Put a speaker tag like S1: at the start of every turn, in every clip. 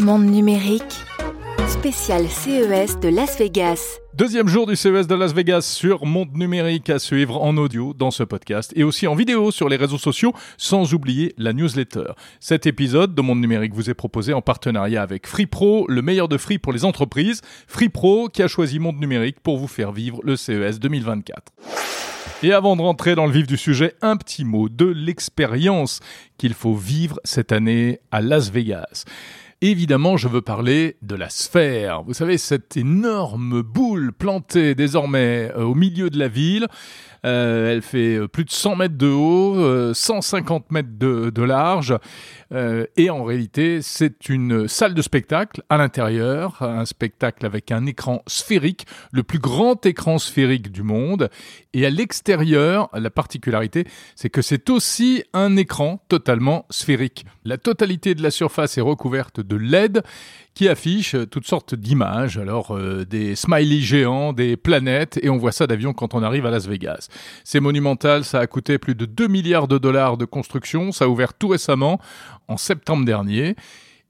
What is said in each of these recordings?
S1: Monde numérique, spécial CES de Las Vegas.
S2: Deuxième jour du CES de Las Vegas sur Monde Numérique à suivre en audio dans ce podcast et aussi en vidéo sur les réseaux sociaux, sans oublier la newsletter. Cet épisode de Monde Numérique vous est proposé en partenariat avec FreePro, le meilleur de Free pour les entreprises. FreePro qui a choisi Monde Numérique pour vous faire vivre le CES 2024. Et avant de rentrer dans le vif du sujet, un petit mot de l'expérience qu'il faut vivre cette année à Las Vegas. Évidemment, je veux parler de la sphère. Vous savez, cette énorme boule plantée désormais euh, au milieu de la ville. Euh, elle fait euh, plus de 100 mètres de haut, 150 mètres de, de large. et en réalité, c'est une salle de spectacle à l'intérieur, un spectacle avec un écran sphérique, le plus grand écran sphérique du monde. Et à l'extérieur, la particularité, c'est que c'est aussi un écran totalement sphérique. La totalité de la surface est recouverte de LED qui affiche toutes sortes d'images, alors euh, des smileys géants, des planètes, et on voit ça d'avion quand on arrive à Las Vegas. C'est monumental, ça a coûté plus de 2 milliards de dollars de construction, ça a ouvert tout récemment, en septembre dernier,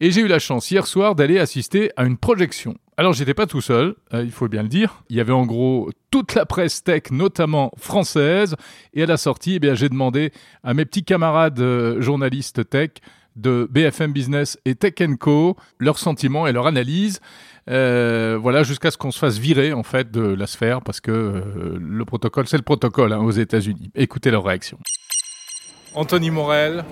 S2: et j'ai eu la chance hier soir d'aller assister à une projection. Alors j'étais pas tout seul, euh, il faut bien le dire. Il y avait en gros toute la presse tech, notamment française, et à la sortie, eh bien j'ai demandé à mes petits camarades euh, journalistes tech de BFM Business et Tech Co, leurs sentiments et leur analyse. Euh, voilà, jusqu'à ce qu'on se fasse virer en fait de la sphère parce que le protocole, c'est le protocole hein, aux États-Unis. Écoutez leur réaction. Anthony Morel,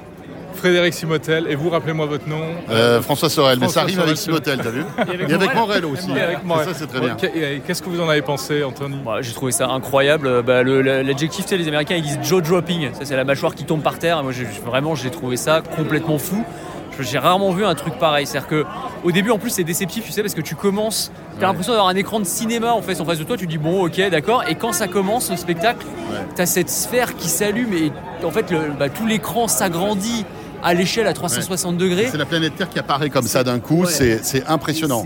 S2: Frédéric Simotel, et vous, rappelez-moi votre nom
S3: euh, François Sorel, mais ça arrive avec Simotel, t'as vu Et avec Morel aussi.
S2: avec
S3: Ça, c'est très bien.
S2: Qu'est-ce que vous en avez pensé, Anthony
S4: bah, J'ai trouvé ça incroyable. Bah, L'adjectif, tu sais, les Américains, ils disent jaw dropping. Ça, c'est la mâchoire qui tombe par terre. moi, vraiment, j'ai trouvé ça complètement fou. J'ai rarement vu un truc pareil. C'est-à-dire que au début, en plus, c'est déceptif, tu sais, parce que tu commences, t'as l'impression d'avoir un écran de cinéma en fait en face de toi. Tu dis bon, ok, d'accord. Et quand ça commence le spectacle, t'as cette sphère qui s'allume et en fait, le, bah, tout l'écran s'agrandit à l'échelle à 360 degrés.
S3: C'est la planète Terre qui apparaît comme ça d'un coup, c'est impressionnant.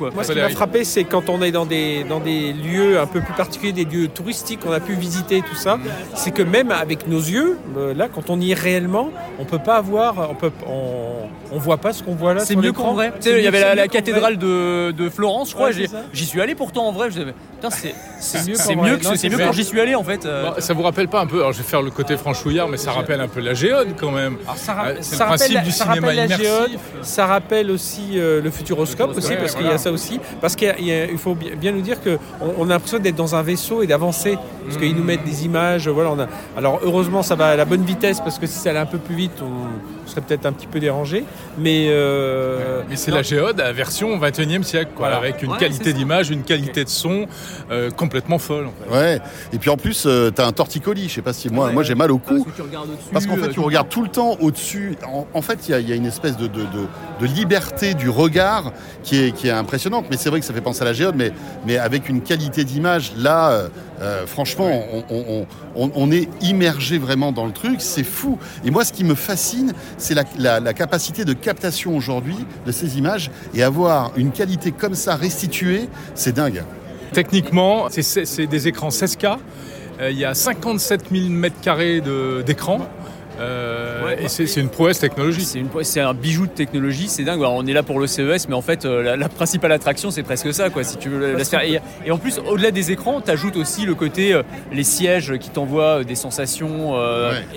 S5: Moi, ce qui m'a frappé, c'est quand on est dans des, dans des lieux un peu plus particuliers, des lieux touristiques qu'on a pu visiter, tout ça, c'est que même avec nos yeux, euh, là, quand on y est réellement, on peut pas avoir, on peut, on, on voit pas ce qu'on voit là.
S4: C'est mieux qu'en vrai. il y avait la, cathédrale de, de, Florence, je crois. j'y suis allé pourtant en vrai. c'est mieux, c'est mieux, c'est mieux quand j'y suis allé en fait.
S2: Euh. ça vous rappelle pas un peu Alors, je vais faire le côté franchouillard, mais ça rappelle un peu la géode quand même.
S5: ça, euh, c'est le principe du cinéma immersif. ça rappelle aussi le futuroscope aussi, parce qu'il y a ça aussi. Parce qu'il faut bien nous dire qu'on on a l'impression d'être dans un vaisseau et d'avancer. Parce qu'ils nous mettent des images. Voilà, on a... Alors heureusement, ça va à la bonne vitesse, parce que si ça allait un peu plus vite, on serait peut-être un petit peu dérangé. Mais,
S2: euh, mais c'est la géode à version 21e siècle, quoi, avec une qualité d'image, une qualité de son euh, complètement folle. En
S3: fait. Ouais. Et puis en plus, euh, tu as un torticolis. Je sais pas si moi, moi j'ai mal au cou. Parce qu'en fait, tu regardes tout le temps au-dessus. En, fait, il y, y, a une espèce de, de, de, de, liberté du regard qui est, qui est impressionnante. Mais c'est vrai que ça fait penser à la géode, mais, mais avec une qualité d'image, là, franchement, on, est immergé vraiment dans le truc. C'est fou. Et moi, ce qui me fascine, c'est la, capacité de captation aujourd'hui de ces images et avoir une qualité comme ça restituée, c'est dingue.
S2: Techniquement, c'est des écrans 16K. Euh, il y a 57 000 m2 d'écran. Euh, et c'est une prouesse technologique.
S4: C'est un bijou de technologie, c'est dingue. on est là pour le CES, mais en fait, euh, la, principale attraction, c'est presque ça, quoi. Si tu veux la, sphère. Et, en plus, au-delà des écrans, tu ajoutes aussi le côté euh, les sièges qui t'envoient des sensations.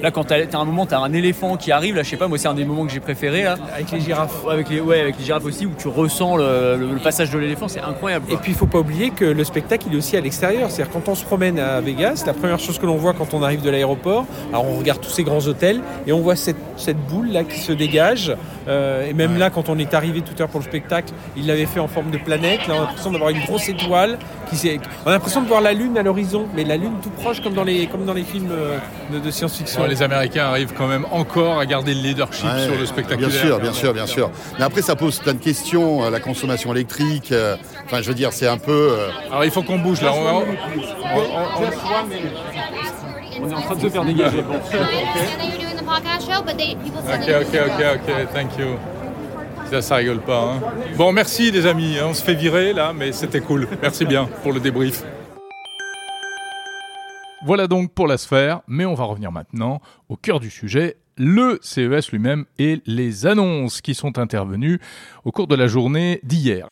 S4: Là, quand tu as, un moment, tu as un éléphant qui arrive. Là, je sais pas, moi, c'est un des moments que j'ai préféré. Là.
S5: Avec les girafes.
S4: avec les, ouais, avec les girafes aussi, où tu ressens le, passage de l'éléphant, c'est incroyable.
S5: Et puis, il faut pas oublier que le spectacle, il est aussi à l'extérieur. C'est-à-dire, quand on se promène à Vegas, la première chose que l'on voit quand on arrive de l'aéroport, alors on regarde tous ces grands hôtels et on voit cette, cette boule là qui se dégage. Euh, et même là, quand on est arrivé tout à l'heure pour le spectacle, il l'avait fait en forme de planète. Là, on a l'impression d'avoir une grosse étoile. Qui on a l'impression de voir la Lune à l'horizon, mais la Lune tout proche, comme dans les, comme dans les films euh, de, science-fiction.
S2: les Américains arrivent quand même encore à garder le leadership sur le spectacle.
S3: Bien sûr, bien sûr, bien sûr. Mais après, ça pose plein de questions. Euh, la consommation électrique. Enfin, je veux dire, c'est un peu.
S2: Alors, il faut qu'on bouge là. On,
S4: on, est en train de se faire dégager. Bon.
S2: Ok, ok, ok, ok, thank you. Ça, ça rigole pas. Hein. Bon, merci les amis. Hein. On se fait virer là, mais c'était cool. Merci bien pour le débrief. Voilà donc pour la sphère, mais on va revenir maintenant au cœur du sujet, le CES lui-même et les annonces qui sont intervenues au cours de la journée d'hier.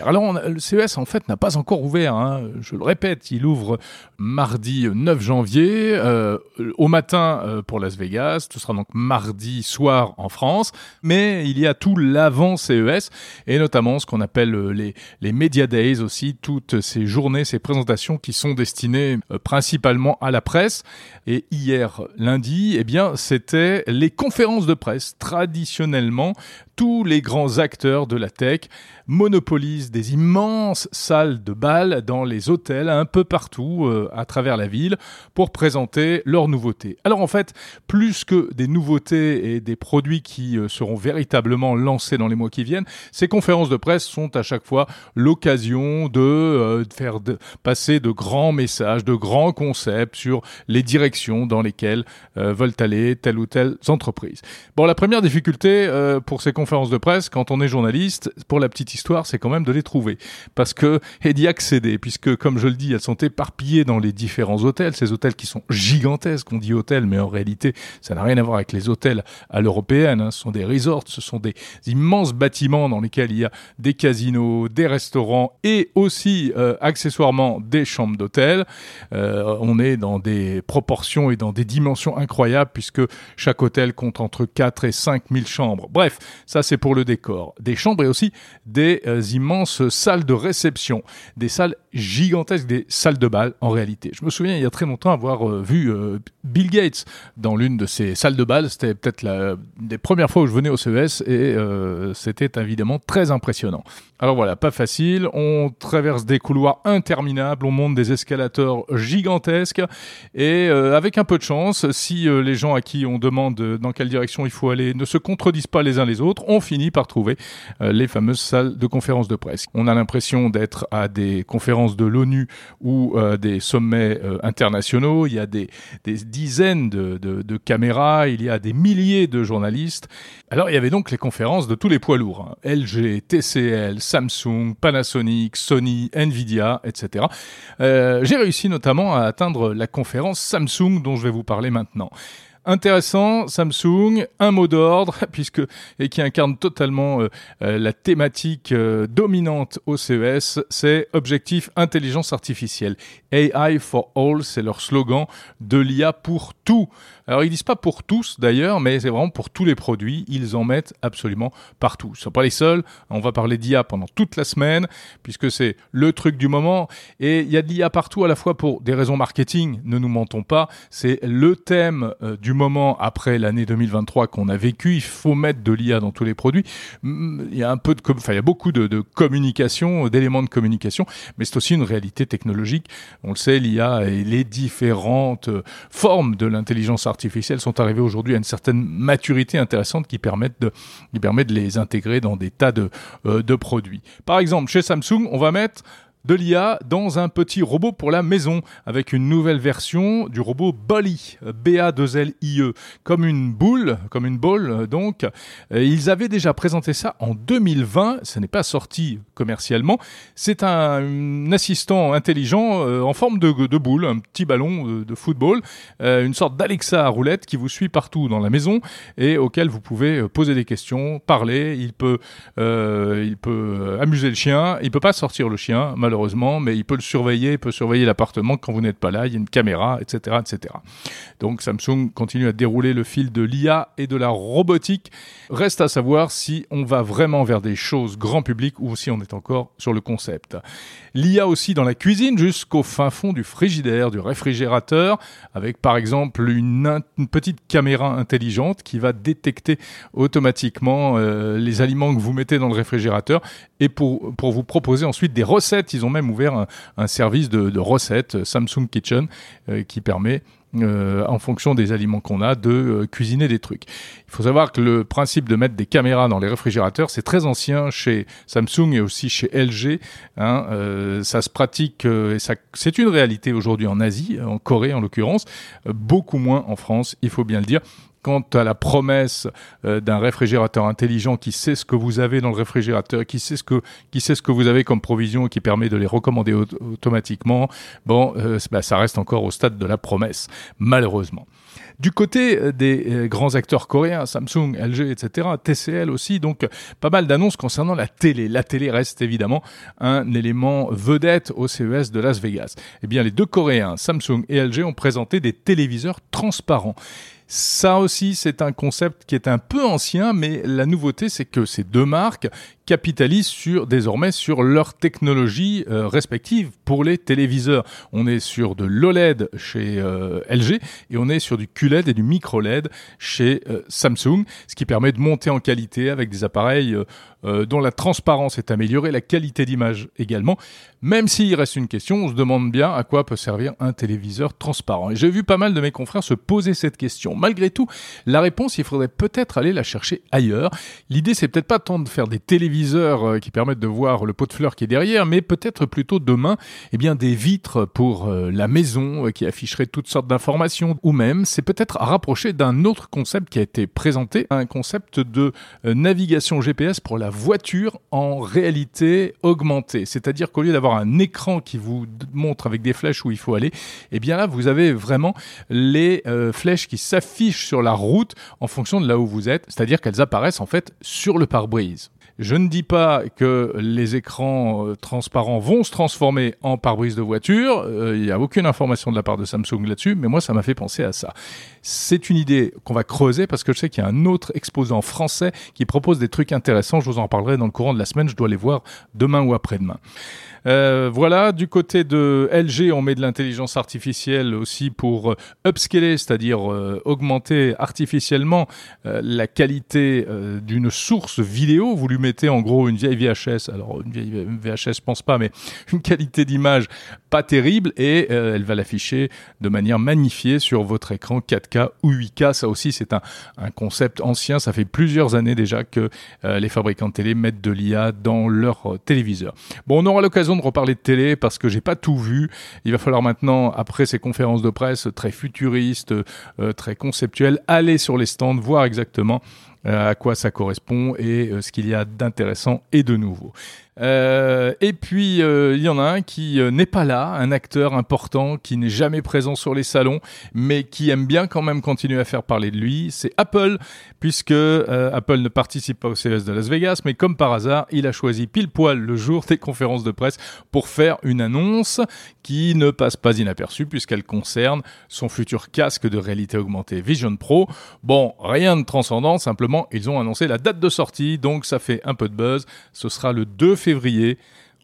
S2: Alors, le CES, en fait, n'a pas encore ouvert. Hein. Je le répète, il ouvre mardi 9 janvier, euh, au matin euh, pour Las Vegas. Ce sera donc mardi soir en France. Mais il y a tout l'avant CES, et notamment ce qu'on appelle euh, les, les Media Days aussi, toutes ces journées, ces présentations qui sont destinées principalement à la presse. Et hier, lundi, eh bien, c'était les conférences de presse. Traditionnellement, tous les grands acteurs de la tech monopolisent des immenses salles de bal dans les hôtels un peu partout euh, à travers la ville pour présenter leurs nouveautés. Alors en fait, plus que des nouveautés et des produits qui euh, seront véritablement lancés dans les mois qui viennent, ces conférences de presse sont à chaque fois l'occasion de, euh, faire passer de grands messages, de grands concepts sur les directions dans lesquelles veulent aller telle ou telle entreprise. Bon, la première difficulté pour ces conférences conférences de presse, quand on est journaliste, pour la petite histoire, c'est quand même de les trouver. Parce que, et d'y accéder, puisque, comme je le dis, elles sont éparpillées dans les différents hôtels, ces hôtels qui sont gigantesques, on dit hôtels, mais en réalité, ça n'a rien à voir avec les hôtels à l'européenne, hein. ce sont des resorts, ce sont des immenses bâtiments dans lesquels il y a des casinos, des restaurants et aussi, euh, accessoirement, des chambres d'hôtel. Euh, on est dans des proportions et dans des dimensions incroyables, puisque chaque hôtel compte entre 4 et 5 000 chambres. Bref, ça c'est pour le décor. Des chambres et aussi des euh, immenses salles de réception, des salles gigantesques, des salles de bal en réalité. Je me souviens il y a très longtemps avoir euh, vu euh, Bill Gates dans l'une de ces salles de bal. C'était peut-être la des premières fois où je venais au CES et c'était évidemment très impressionnant. Alors voilà, pas facile. On traverse des couloirs interminables, on monte des escalators gigantesques et avec un peu de chance, si les gens à qui on demande dans quelle direction il faut aller ne se contredisent pas les uns les autres, on finit par trouver euh, les fameuses salles de conférences de presse. On a l'impression d'être à des conférences de l'ONU ou euh, des sommets euh, internationaux. Il y a des, dizaines de, caméras, il y a des milliers de journalistes. Alors il y avait donc les conférences de tous les poids lourds. Hein. LG, TCL, Samsung, Panasonic, Sony, Nvidia, etc. J'ai réussi notamment à atteindre la conférence Samsung dont je vais vous parler maintenant intéressant, Samsung, un mot d'ordre, puisque et qui incarne totalement euh, euh, la thématique euh, dominante au CES, c'est objectif intelligence artificielle. AI for all, c'est leur slogan de l'IA pour tout. Alors ils disent pas pour tous d'ailleurs, mais c'est vraiment pour tous les produits. Ils en mettent absolument partout. Ce sont pas les seuls. On va parler d'IA pendant toute la semaine, puisque c'est le truc du moment. Et il y a de l'IA partout à la fois pour des raisons marketing, ne nous mentons pas. C'est le thème du moment après l'année 2023 qu'on a vécu. Il faut mettre de l'IA dans tous les produits. Il y a un peu de, enfin, il y a beaucoup de, de communication, d'éléments de communication, mais c'est aussi une réalité technologique. On le sait, l'IA et les différentes formes de l'intelligence artificielle sont arrivées aujourd'hui à une certaine maturité intéressante qui permet de les intégrer dans des tas de, euh, de produits. Par exemple, chez Samsung, on va mettre de l'IA dans un petit robot pour la maison avec une nouvelle version du robot Bolly, B-A-2-L-I-E, comme une boule, comme une boule donc. Ils avaient déjà présenté ça en 2020, ça n'est pas sorti commercialement. C'est un, assistant intelligent euh, en forme de, boule, un petit ballon de, football, euh, une sorte d'Alexa à roulette qui vous suit partout dans la maison et auquel vous pouvez euh, poser des questions, parler. Il peut, il peut amuser le chien, il peut pas sortir le chien malheureusement, mais il peut le surveiller, il peut surveiller l'appartement quand vous n'êtes pas là, il y a une caméra, etc., etc. Donc Samsung continue à dérouler le fil de l'IA et de la robotique. Reste à savoir si on va vraiment vers des choses grand public ou si on est encore sur le concept. L'IA aussi dans la cuisine jusqu'au fin fond du frigidaire, du réfrigérateur, avec par exemple une, petite caméra intelligente qui va détecter automatiquement euh, les aliments que vous mettez dans le réfrigérateur et pour, pour vous proposer ensuite des recettes ils ont même ouvert un, service de, recettes euh, Samsung Kitchen euh, qui permet euh, en fonction des aliments qu'on a, de cuisiner des trucs. Il faut savoir que le principe de mettre des caméras dans les réfrigérateurs, c'est très ancien chez Samsung et aussi chez LG. Hein, ça se pratique et ça, c'est une réalité aujourd'hui en Asie, en Corée en l'occurrence, beaucoup moins en France, il faut bien le dire. Quant à la promesse euh, d'un réfrigérateur intelligent qui sait ce que vous avez dans le réfrigérateur, qui sait ce que, qui sait ce que vous avez comme provision et qui permet de les recommander automatiquement, bon, euh, bah, ça reste encore au stade de la promesse, malheureusement. Du côté euh, des grands acteurs coréens, Samsung, LG, etc., TCL aussi, donc pas mal d'annonces concernant la télé. La télé reste évidemment un élément vedette au CES de Las Vegas. Eh bien, les deux Coréens, Samsung et LG, ont présenté des téléviseurs transparents. Ça aussi, c'est un concept qui est un peu ancien, mais la nouveauté, c'est que ces deux marques capitalisent désormais sur leur technologie euh, respective pour les téléviseurs. On est sur de l'OLED chez euh, LG et on est sur du QLED et du micro-LED chez euh, Samsung, ce qui permet de monter en qualité avec des appareils dont la transparence est améliorée, la qualité d'image également. Même s'il reste une question, on se demande bien à quoi peut servir un téléviseur transparent. Et j'ai vu pas mal de mes confrères se poser cette question. Malgré tout, la réponse, il faudrait peut-être aller la chercher ailleurs. L'idée, c'est peut-être pas tant de faire des téléviseurs euh, qui permettent de voir le pot de fleurs qui est derrière, mais peut-être plutôt demain, eh bien, des vitres pour euh, la maison euh, qui afficheraient toutes sortes d'informations, ou même, c'est peut-être à rapprocher d'un autre concept qui a été présenté, un concept de navigation GPS pour la voiture en réalité augmentée. C'est-à-dire qu'au lieu d'avoir un écran qui vous montre avec des flèches où il faut aller, eh bien là, vous avez vraiment les flèches qui s'affichent sur la route en fonction de là où vous êtes, c'est-à-dire qu'elles apparaissent en fait sur le pare-brise. Je ne dis pas que les écrans euh, transparents vont se transformer en pare-brise de voiture. Euh, il n'y a aucune information de la part de Samsung là-dessus, mais moi, ça m'a fait penser à ça. C'est une idée qu'on va creuser parce que je sais qu'il y a un autre exposant français qui propose des trucs intéressants. Je vous en parlerai dans le courant de la semaine. Je dois les voir demain ou après-demain. Euh, voilà, du côté de LG, on met de l'intelligence artificielle aussi pour euh, upscaler, c'est-à-dire euh, augmenter artificiellement la qualité d'une source vidéo. Vous lui mettez en gros une vieille VHS, alors une vieille VHS, pense pas, mais une qualité d'image pas terrible et elle va l'afficher de manière magnifiée sur votre écran 4K ou 8K. Ça aussi, c'est un, concept ancien. Ça fait plusieurs années déjà que les fabricants de télé mettent de l'IA dans leur téléviseur. Bon, on aura l'occasion de reparler de télé parce que j'ai pas tout vu. Il va falloir maintenant, après ces conférences de presse très futuristes, euh, très conceptuelles, aller sur les stands, voir exactement euh, à quoi ça correspond et euh, ce qu'il y a d'intéressant et de nouveau. Euh, et puis, euh, il y en a un qui euh, n'est pas là, un acteur important qui n'est jamais présent sur les salons, mais qui aime bien quand même continuer à faire parler de lui. C'est Apple, puisque Apple ne participe pas au CES de Las Vegas, mais comme par hasard, il a choisi pile poil le jour des conférences de presse pour faire une annonce qui ne passe pas inaperçue, puisqu'elle concerne son futur casque de réalité augmentée Vision Pro. Bon, rien de transcendant, simplement, ils ont annoncé la date de sortie, donc ça fait un peu de buzz. Ce sera le 2 février.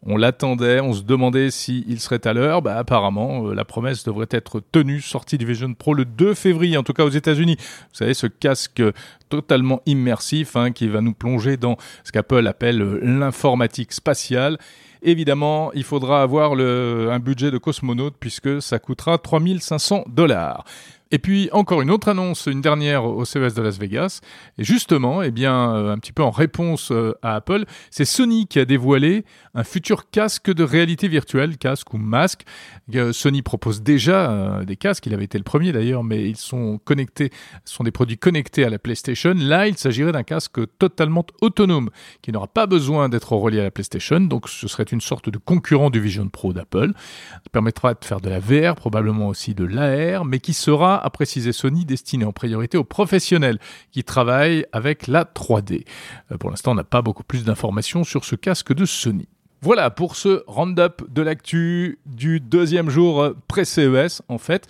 S2: On l'attendait, on se demandait s'il serait à l'heure. Bah, apparemment, euh, la promesse devrait être tenue, sortie du Vision Pro le 2 février, en tout cas aux États-Unis. Vous savez, ce casque totalement immersif hein, qui va nous plonger dans ce qu'Apple appelle euh, l'informatique spatiale. Évidemment, il faudra avoir un budget de cosmonaute puisque ça coûtera 3500 dollars. Et puis encore une autre annonce, une dernière au CES de Las Vegas. Et justement, eh bien, euh, un petit peu en réponse euh, à Apple, c'est Sony qui a dévoilé un futur casque de réalité virtuelle, casque ou masque. Euh, Sony propose déjà des casques, il avait été le premier d'ailleurs, mais ils sont connectés, sont des produits connectés à la PlayStation. Là, il s'agirait d'un casque totalement autonome, qui n'aura pas besoin d'être relié à la PlayStation, donc ce serait une sorte de concurrent du Vision Pro d'Apple. Permettra de faire de la VR, probablement aussi de l'AR, mais qui sera a précisé Sony, destiné en priorité aux professionnels qui travaillent avec la 3D. Euh, pour l'instant, on n'a pas beaucoup plus d'informations sur ce casque de Sony. Voilà pour ce round-up de l'actu du deuxième jour euh, pré-CES en fait.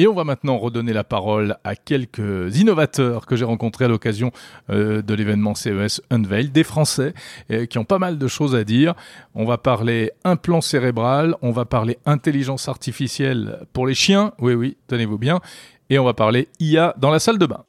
S2: Et on va maintenant redonner la parole à quelques innovateurs que j'ai rencontrés à l'occasion euh, de l'événement CES Unveil, des Français qui ont pas mal de choses à dire. On va parler implant cérébral, on va parler intelligence artificielle pour les chiens, oui oui, tenez-vous bien, et on va parler IA dans la salle de bain.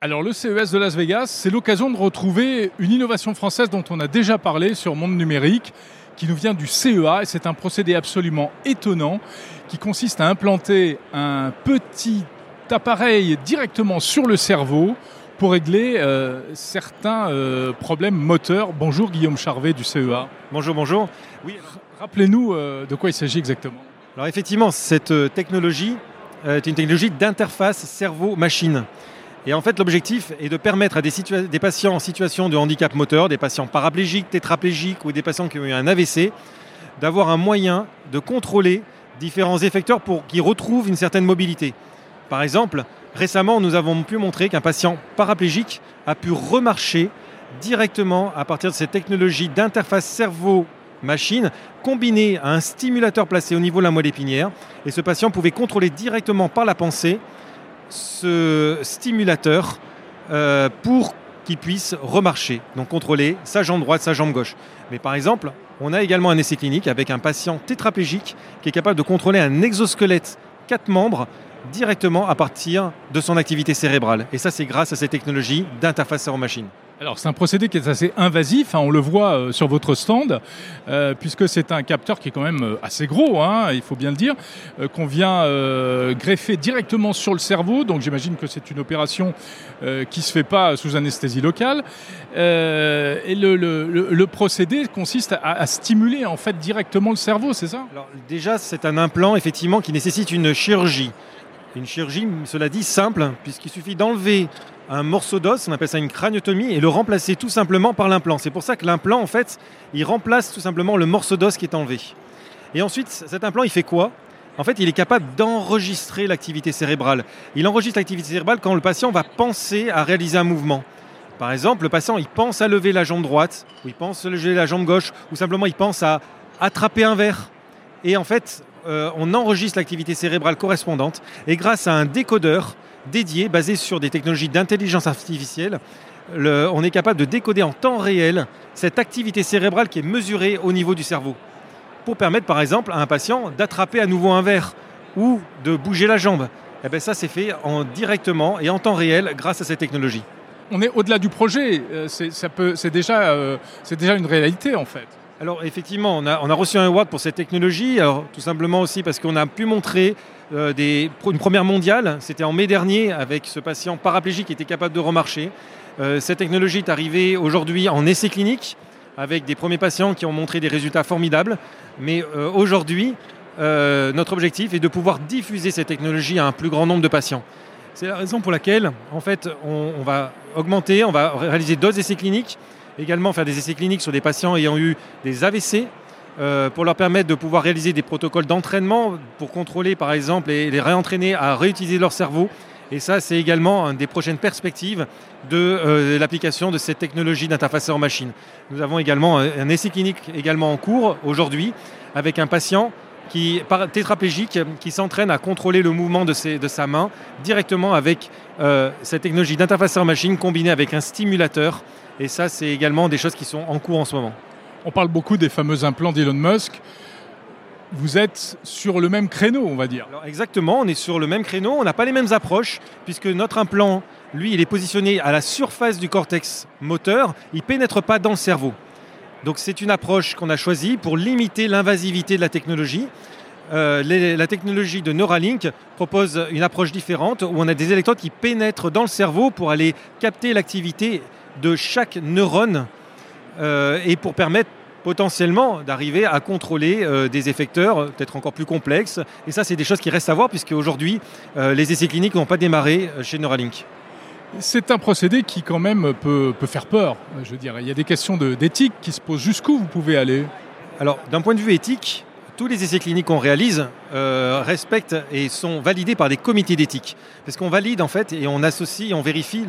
S2: Alors le CES de Las Vegas, c'est l'occasion de retrouver une innovation française dont on a déjà parlé sur Monde Numérique, qui nous vient du CEA, et c'est un procédé absolument étonnant qui consiste à implanter un petit appareil directement sur le cerveau pour régler euh, certains euh, problèmes moteurs. Bonjour Guillaume Charvet du CEA.
S6: Bonjour, bonjour.
S2: Oui, rappelez-nous euh, de quoi il s'agit exactement.
S6: Alors effectivement, cette technologie est une technologie d'interface cerveau-machine. Et en fait, l'objectif est de permettre à des, patients en situation de handicap moteur, des patients paraplégiques, tétraplégiques ou des patients qui ont eu un AVC, d'avoir un moyen de contrôler différents effecteurs pour qu'ils retrouvent une certaine mobilité. Par exemple, récemment, nous avons pu montrer qu'un patient paraplégique a pu remarcher directement à partir de cette technologie d'interface cerveau-machine combinée à un stimulateur placé au niveau de la moelle épinière. Et ce patient pouvait contrôler directement par la pensée ce stimulateur euh, pour qu'il puisse remarcher, donc contrôler sa jambe droite, sa jambe gauche. Mais par exemple, on a également un essai clinique avec un patient tétraplégique qui est capable de contrôler un exosquelette quatre membres directement à partir de son activité cérébrale. Et ça, c'est grâce à ces technologies d'interface cerveau-machine.
S2: Alors c'est un procédé qui est assez invasif, hein, on le voit euh, sur votre stand, euh, puisque c'est un capteur qui est quand même euh, assez gros, hein, il faut bien le dire, qu'on vient greffer directement sur le cerveau. Donc j'imagine que c'est une opération qui ne se fait pas sous anesthésie locale. et le, procédé consiste à, à, stimuler en fait directement le cerveau, c'est ça?
S6: Alors déjà c'est un implant effectivement qui nécessite une chirurgie. Une chirurgie, cela dit, simple, puisqu'il suffit d'enlever un morceau d'os, on appelle ça une craniotomie, et le remplacer tout simplement par l'implant. C'est pour ça que l'implant, en fait, il remplace tout simplement le morceau d'os qui est enlevé. Et ensuite, cet implant, il fait quoi? En fait, il est capable d'enregistrer l'activité cérébrale. Il enregistre l'activité cérébrale quand le patient va penser à réaliser un mouvement. Par exemple, le patient, il pense à lever la jambe droite, ou il pense à lever la jambe gauche, ou simplement il pense à attraper un verre. Et en fait, euh, on enregistre l'activité cérébrale correspondante, et grâce à un décodeur, dédié, basé sur des technologies d'intelligence artificielle. on est capable de décoder en temps réel cette activité cérébrale qui est mesurée au niveau du cerveau. Pour permettre par exemple à un patient d'attraper à nouveau un verre ou de bouger la jambe. Et eh bien ça c'est fait en, directement et en temps réel grâce à cette technologie.
S2: On est au-delà du projet, euh, c'est euh, déjà une réalité en fait.
S6: Alors effectivement, on a, reçu un award pour cette technologie, tout simplement aussi parce qu'on a pu montrer euh, une première mondiale, c'était en mai dernier avec ce patient paraplégique qui était capable de remarcher. Euh, cette technologie est arrivée aujourd'hui en essai clinique avec des premiers patients qui ont montré des résultats formidables, mais euh, aujourd'hui, notre objectif est de pouvoir diffuser cette technologie à un plus grand nombre de patients. C'est la raison pour laquelle, en fait, on va augmenter, on va réaliser d'autres essais cliniques également faire des essais cliniques sur des patients ayant eu des AVC euh, pour leur permettre de pouvoir réaliser des protocoles d'entraînement pour contrôler par exemple et les réentraîner à réutiliser leur cerveau. Et ça, c'est également une des prochaines perspectives de euh, l'application de cette technologie d'interface en machine. Nous avons également un essai clinique également en cours aujourd'hui avec un patient qui tétraplégique qui s'entraîne à contrôler le mouvement de, sa main directement avec euh, cette technologie d'interface en machine combinée avec un stimulateur et ça, c'est également des choses qui sont en cours en ce moment.
S2: On parle beaucoup des fameux implants d'Elon Musk. Vous êtes sur le même créneau, on va dire.
S6: exactement, on est sur le même créneau. On n'a pas les mêmes approches, puisque notre implant, lui, il est positionné à la surface du cortex moteur. Il ne pénètre pas dans le cerveau. Donc c'est une approche qu'on a choisie pour limiter l'invasivité de la technologie. Euh, la technologie de Neuralink propose une approche différente où on a des électrodes qui pénètrent dans le cerveau pour aller capter l'activité de chaque neurone euh, et pour permettre potentiellement d'arriver à contrôler euh, des effecteurs peut-être encore plus complexes. Et ça, c'est des choses qui restent à voir, puisque aujourd'hui, euh, les essais cliniques n'ont pas démarré chez Neuralink.
S2: C'est un procédé qui quand même peut, peut faire peur. Je veux dire, il y a des questions d'éthique qui se posent. Jusqu'où vous pouvez aller?
S6: Alors, d'un point de vue éthique, tous les essais cliniques qu'on réalise respectent et sont validés par des comités d'éthique. Parce qu'on valide en fait et on associe, on vérifie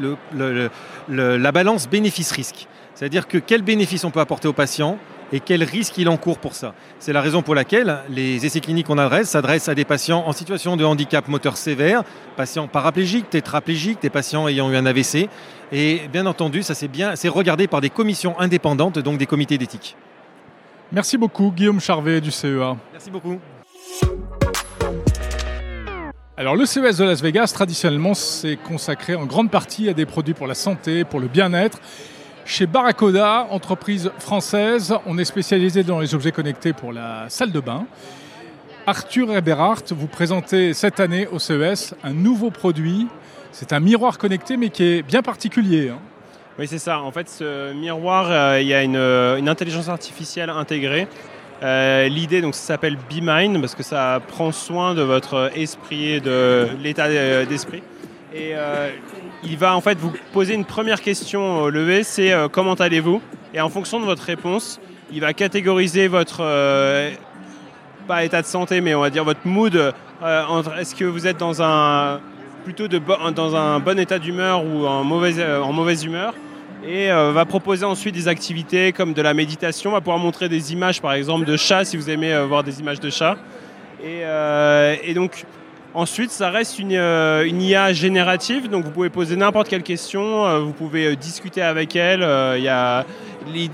S6: la balance bénéfice-risque. C'est-à-dire que quel bénéfice on peut apporter au patient et quel risque il encourt pour ça. C'est la raison pour laquelle les essais cliniques qu'on adresse s'adressent à des patients en situation de handicap moteur sévère, patients paraplégiques, tétraplégiques, des patients ayant eu un AVC. Et bien entendu, ça c'est bien, c'est regardé par des commissions indépendantes, donc des comités d'éthique.
S2: Merci beaucoup, Guillaume Charvet du CEA.
S6: Merci beaucoup.
S2: Alors le CES de Las Vegas, traditionnellement, c'est consacré en grande partie à des produits pour la santé, pour le bien-être. Chez Barracoda, entreprise française, on est spécialisé dans les objets connectés pour la salle de bain. Arthur Eberhardt, vous présentez cette année au CES un nouveau produit. C'est un miroir connecté, mais qui est bien particulier. Hein.
S7: Oui, c'est ça. En fait, ce miroir, euh, il y a une, une, intelligence artificielle intégrée L'idée, donc, ça s'appelle Be Mind parce que ça prend soin de votre esprit et de l'état d'esprit. Et il va en fait vous poser une première question au lever, c'est comment allez-vous? Et en fonction de votre réponse, il va catégoriser votre pas état de santé, mais on va dire votre mood. est-ce que vous êtes dans un plutôt de dans un bon état d'humeur ou en mauvaise, en mauvaise humeur? Et euh, va proposer ensuite des activités comme de la méditation, va pouvoir montrer des images par exemple de chats si vous aimez euh, voir des images de chats. Et, euh, donc ensuite ça reste une, IA générative, donc vous pouvez poser n'importe quelle question, vous pouvez discuter avec elle. Y a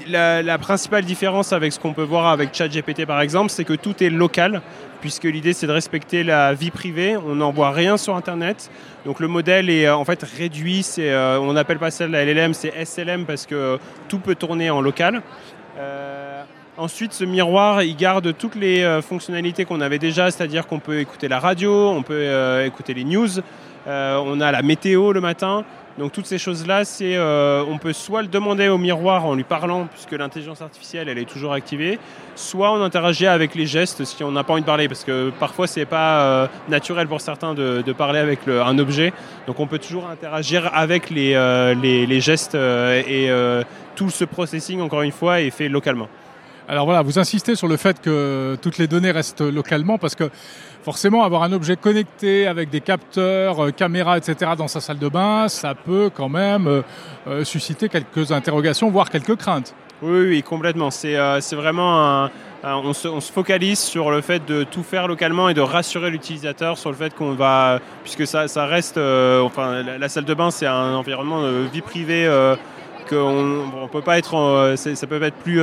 S7: la, principale différence avec ce qu'on peut voir avec ChatGPT par exemple, c'est que tout est local puisque l'idée c'est de respecter la vie privée. On n'envoie rien sur Internet. Donc le modèle est euh, en fait réduit. Euh, on n'appelle pas ça la LLM, c'est SLM parce que tout peut tourner en local. Euh, ensuite, ce miroir, il garde toutes les fonctionnalités qu'on avait déjà, c'est-à-dire qu'on peut écouter la radio, on peut écouter les news, on a la météo le matin. Donc toutes ces choses-là, c'est, euh, on peut soit le demander au miroir en lui parlant, puisque l'intelligence artificielle, elle est toujours activée, soit on interagit avec les gestes si on n'a pas envie de parler, parce que parfois c'est pas euh, naturel pour certains de, parler avec un objet. Donc on peut toujours interagir avec les, euh, les, les, gestes et tout ce processing, encore une fois, est fait localement.
S2: Alors voilà, vous insistez sur le fait que toutes les données restent localement parce que forcément avoir un objet connecté avec des capteurs, euh, caméras, etc. dans sa salle de bain, ça peut quand même euh, euh, susciter quelques interrogations, voire quelques craintes.
S7: Oui, oui, complètement. C'est vraiment on, se, focalise sur le fait de tout faire localement et de rassurer l'utilisateur sur le fait qu'on va, puisque ça, reste, enfin, la, salle de bain, c'est un environnement de vie privée qu'on on peut pas être, ça peut être plus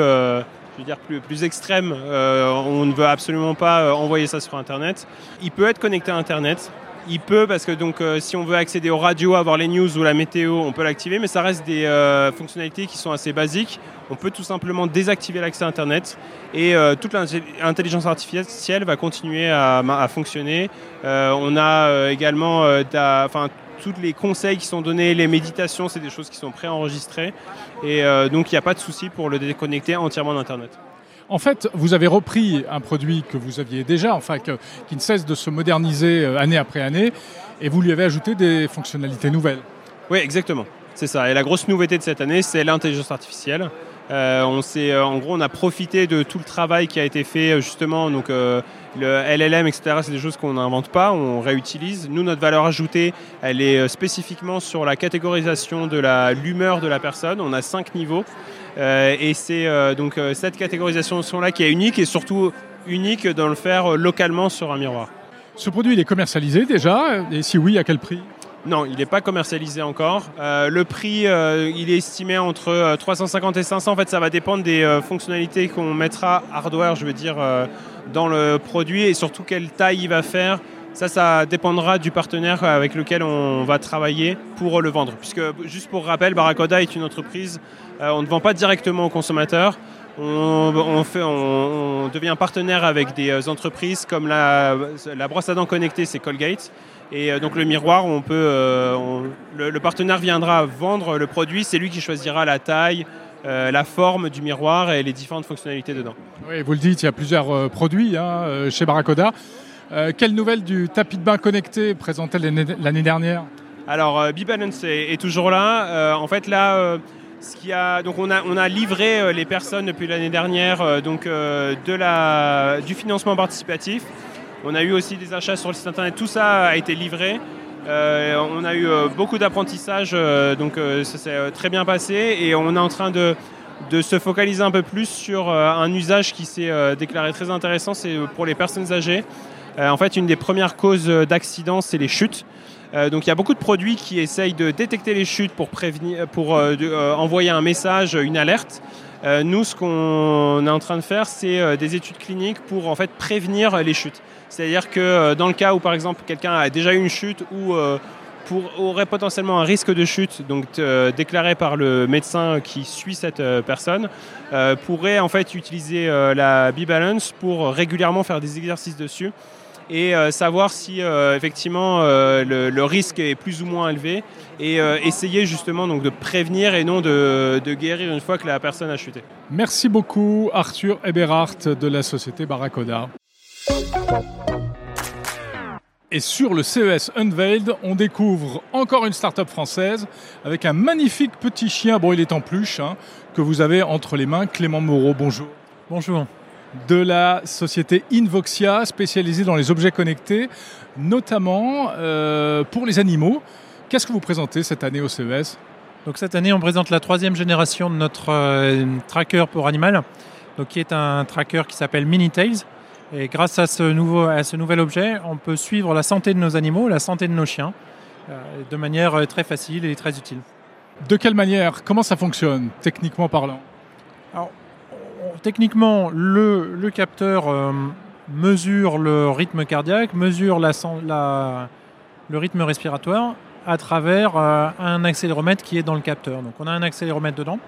S7: je veux dire, plus, plus extrême. Euh, on ne veut absolument pas euh, envoyer ça sur Internet. Il peut être connecté à Internet. Il peut, parce que donc, euh, si on veut accéder aux radios, avoir les news ou la météo, on peut l'activer, mais ça reste des fonctionnalités qui sont assez basiques. On peut tout simplement désactiver l'accès Internet et toute l'intelligence artificielle va continuer à, fonctionner. on a également, tous les conseils qui sont donnés, les méditations, c'est des choses qui sont préenregistrées. Et euh, donc, il n'y a pas de souci pour le déconnecter entièrement d'Internet.
S2: En fait, vous avez repris un produit que vous aviez déjà, enfin, qui ne cesse de se moderniser euh, année après année, et vous lui avez ajouté des fonctionnalités nouvelles.
S7: Oui, exactement. C'est ça. Et la grosse nouveauté de cette année, c'est l'intelligence artificielle. Euh, on euh, en gros, on a profité de tout le travail qui a été fait euh, justement. Donc, le LLM, etc. C'est des choses qu'on n'invente pas, on réutilise. Nous, notre valeur ajoutée, elle est spécifiquement sur la catégorisation de l'humeur de la personne. On a cinq niveaux. et c'est donc cette catégorisation-là qui est unique et surtout unique dans le faire localement sur un miroir.
S2: Ce produit, est commercialisé déjà? Et si oui, à quel prix?
S7: Non, il n'est pas commercialisé encore. Euh, le prix, euh, il est estimé entre 350 euh, et 500. En fait, ça va dépendre des fonctionnalités qu'on mettra hardware, je veux dire, dans le produit et surtout quelle taille il va faire. Ça, ça dépendra du partenaire avec lequel on va travailler pour le vendre. Puisque, juste pour rappel, Barracoda est une entreprise, on ne vend pas directement aux consommateurs. On, fait, on, devient partenaire avec des entreprises comme la, la brosse à dents connectée, c'est Colgate. Et euh, donc le miroir, on peut, euh, le, partenaire viendra vendre le produit, c'est lui qui choisira la taille, euh, la forme du miroir et les différentes fonctionnalités dedans.
S2: Oui, vous le dites, il y a plusieurs produits hein, chez Barracoda. quelle nouvelle du tapis de bain connecté présenté l'année dernière?
S7: Alors, B-Balance est, toujours là. en fait, là, ce qui a, donc on a, on a livré les personnes depuis l'année dernière donc, de la, du financement participatif. On a eu aussi des achats sur le site internet, tout ça a été livré. Euh, on a eu euh, beaucoup d'apprentissage, euh, donc ça s'est très bien passé et on est en train de, se focaliser un peu plus sur un usage qui s'est déclaré très intéressant, c'est pour les personnes âgées. en fait, une des premières causes d'accidents, c'est les chutes. donc il y a beaucoup de produits qui essayent de détecter les chutes pour, prévenir, pour envoyer un message, une alerte. Nous, ce qu'on est en train de faire, c'est des études cliniques pour en fait prévenir les chutes. C'est-à-dire que euh, dans le cas où par exemple quelqu'un a déjà eu une chute ou euh, aurait potentiellement un risque de chute, donc euh, déclaré par le médecin qui suit cette personne, pourrait en fait utiliser la B-Balance pour régulièrement faire des exercices dessus et savoir si effectivement le, risque est plus ou moins élevé et essayer justement donc de prévenir et non de, de, guérir une fois que la personne a chuté.
S2: Merci beaucoup Arthur Eberhardt de la société Barracoda. Et sur le CES Unveiled, on découvre encore une start-up française avec un magnifique petit chien, bon il est en pluche, hein, que vous avez entre les mains. Clément Moreau, bonjour.
S8: Bonjour.
S2: De la société Invoxia, spécialisée dans les objets connectés, notamment euh, pour les animaux. Qu'est-ce que vous présentez cette année au CES
S8: Donc cette année, on présente la troisième génération de notre euh, tracker pour animal, donc qui est un tracker qui s'appelle Minitails et grâce à ce, nouveau, à ce nouvel objet, on peut suivre la santé de nos animaux, la santé de nos chiens, euh, de manière euh, très facile et très utile.
S2: De quelle manière? Comment ça fonctionne, techniquement parlant?
S8: Techniquement, le, capteur euh, mesure le rythme cardiaque, mesure le rythme respiratoire à travers un accéléromètre qui est dans le capteur. Donc on a un accéléromètre dedans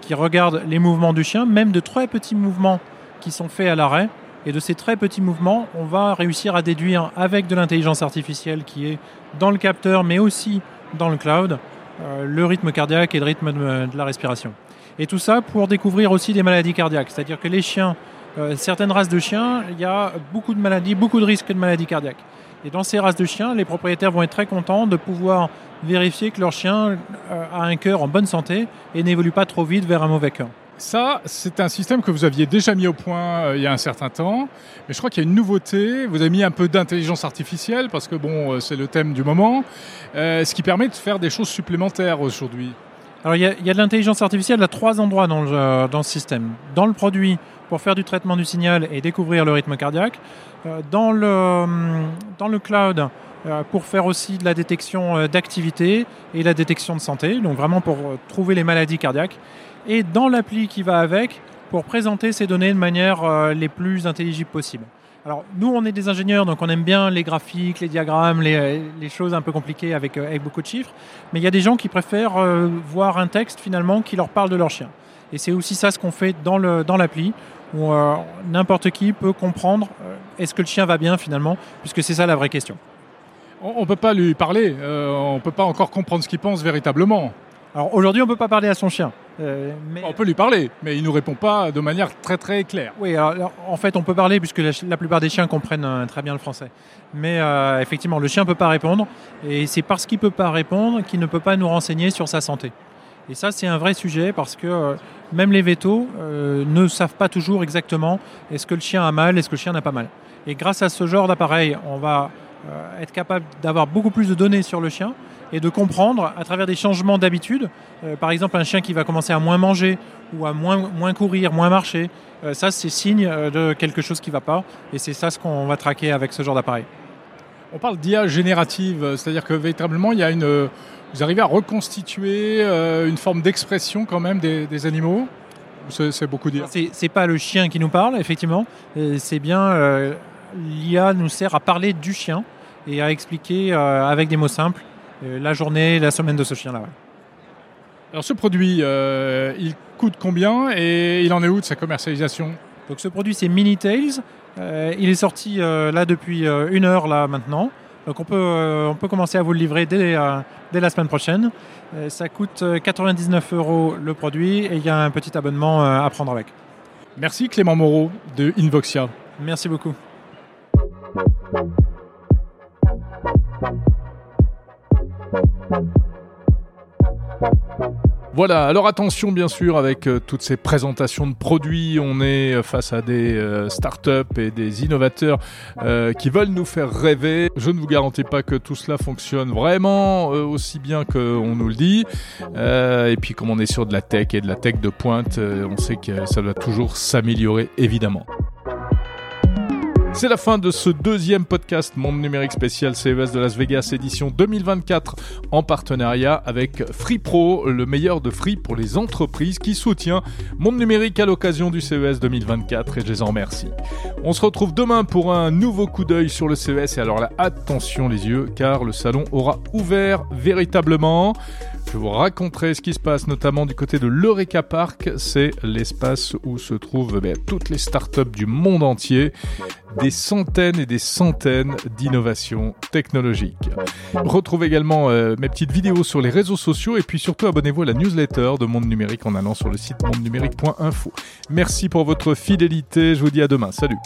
S8: qui regarde les mouvements du chien, même de très petits mouvements qui sont faits à l'arrêt. Et de ces très petits mouvements, on va réussir à déduire avec de l'intelligence artificielle qui est dans le capteur, mais aussi dans le cloud, euh, le rythme cardiaque et le rythme de, la respiration. Et tout ça pour découvrir aussi des maladies cardiaques. C'est-à-dire que les chiens, euh, certaines races de chiens, il y a beaucoup de maladies, beaucoup de risques de maladies cardiaques. Et dans ces races de chiens, les propriétaires vont être très contents de pouvoir vérifier que leur chien euh, a un cœur en bonne santé et n'évolue pas trop vite vers un mauvais cœur.
S2: Ça, c'est un système que vous aviez déjà mis au point euh, il y a un certain temps. Mais je crois qu'il y a une nouveauté. Vous avez mis un peu d'intelligence artificielle parce que bon, c'est le thème du moment. Ce qui permet de faire des choses supplémentaires aujourd'hui.
S8: Alors, il y, a, de l'intelligence artificielle à trois endroits dans le, dans le système. Dans le produit, pour faire du traitement du signal et découvrir le rythme cardiaque. Dans le, dans le cloud, pour faire aussi de la détection d'activité et la détection de santé, donc vraiment pour trouver les maladies cardiaques et dans l'appli qui va avec pour présenter ces données de manière euh, les plus intelligibles possible. Alors nous, on est des ingénieurs, donc on aime bien les graphiques, les diagrammes, les, euh, choses un peu compliquées avec, euh, avec, beaucoup de chiffres, mais il y a des gens qui préfèrent voir un texte finalement qui leur parle de leur chien. Et c'est aussi ça ce qu'on fait dans l'appli, dans où n'importe qui peut comprendre est-ce que le chien va bien finalement, puisque c'est ça la vraie question.
S2: On ne peut pas lui parler, on ne peut pas encore comprendre ce qu'il pense véritablement.
S8: Alors aujourd'hui, on ne peut pas parler à son chien.
S2: Euh, mais... On peut lui parler, mais il ne nous répond pas de manière très très claire.
S8: Oui, alors, en fait, on peut parler puisque la, plupart des chiens comprennent euh, très bien le français. Mais euh, effectivement, le chien ne peut pas répondre, et c'est parce qu'il ne peut pas répondre qu'il ne peut pas nous renseigner sur sa santé. Et ça, c'est un vrai sujet parce que même les vétos ne savent pas toujours exactement est-ce que le chien a mal, est-ce que le chien n'a pas mal. Et grâce à ce genre d'appareil, on va être capable d'avoir beaucoup plus de données sur le chien et de comprendre à travers des changements d'habitude, euh, par exemple un chien qui va commencer à moins manger ou à moins, moins courir, moins marcher, euh, ça c'est signe euh, de quelque chose qui ne va pas et c'est ça ce qu'on va traquer avec ce genre d'appareil.
S2: On parle d'IA générative, c'est-à-dire que véritablement il y a une, vous arrivez à reconstituer une forme d'expression quand même des, animaux? C'est beaucoup dire.
S8: C'est pas le chien qui nous parle, effectivement. C'est bien l'IA nous sert à parler du chien et à expliquer avec des mots simples la journée, la semaine de ce chien-là.
S2: Alors ce produit, euh, il coûte combien et il en est où de sa commercialisation?
S8: Donc ce produit c'est Minitails. Euh, il est sorti là depuis une heure là maintenant. Donc on peut, on peut commencer à vous le livrer dès, dès la semaine prochaine. ça coûte 99 euros le produit et il y a un petit abonnement à prendre avec.
S2: Merci Clément Moreau de Invoxia.
S8: Merci beaucoup.
S2: Voilà, alors attention bien sûr avec euh, toutes ces présentations de produits, on est euh, face à des euh, startups et des innovateurs qui veulent nous faire rêver. Je ne vous garantis pas que tout cela fonctionne vraiment aussi bien qu'on nous le dit. et puis comme on est sur de la tech et de la tech de pointe, on sait que ça doit toujours s'améliorer évidemment. C'est la fin de ce deuxième podcast Monde numérique spécial CES de Las Vegas édition 2024 en partenariat avec Free Pro, le meilleur de Free pour les entreprises qui soutient Monde numérique à l'occasion du CES 2024 et je les en remercie. On se retrouve demain pour un nouveau coup d'œil sur le CES et alors là attention les yeux car le salon aura ouvert véritablement. Je vous raconterai ce qui se passe notamment du côté de l'Eureka Park. C'est l'espace où se trouvent ben, toutes les startups du monde entier. Des centaines et des centaines d'innovations technologiques. Retrouvez également euh, mes petites vidéos sur les réseaux sociaux et puis surtout abonnez-vous à la newsletter de Monde Numérique en allant sur le site mondenumérique.info. Merci pour votre fidélité. Je vous dis à demain. Salut.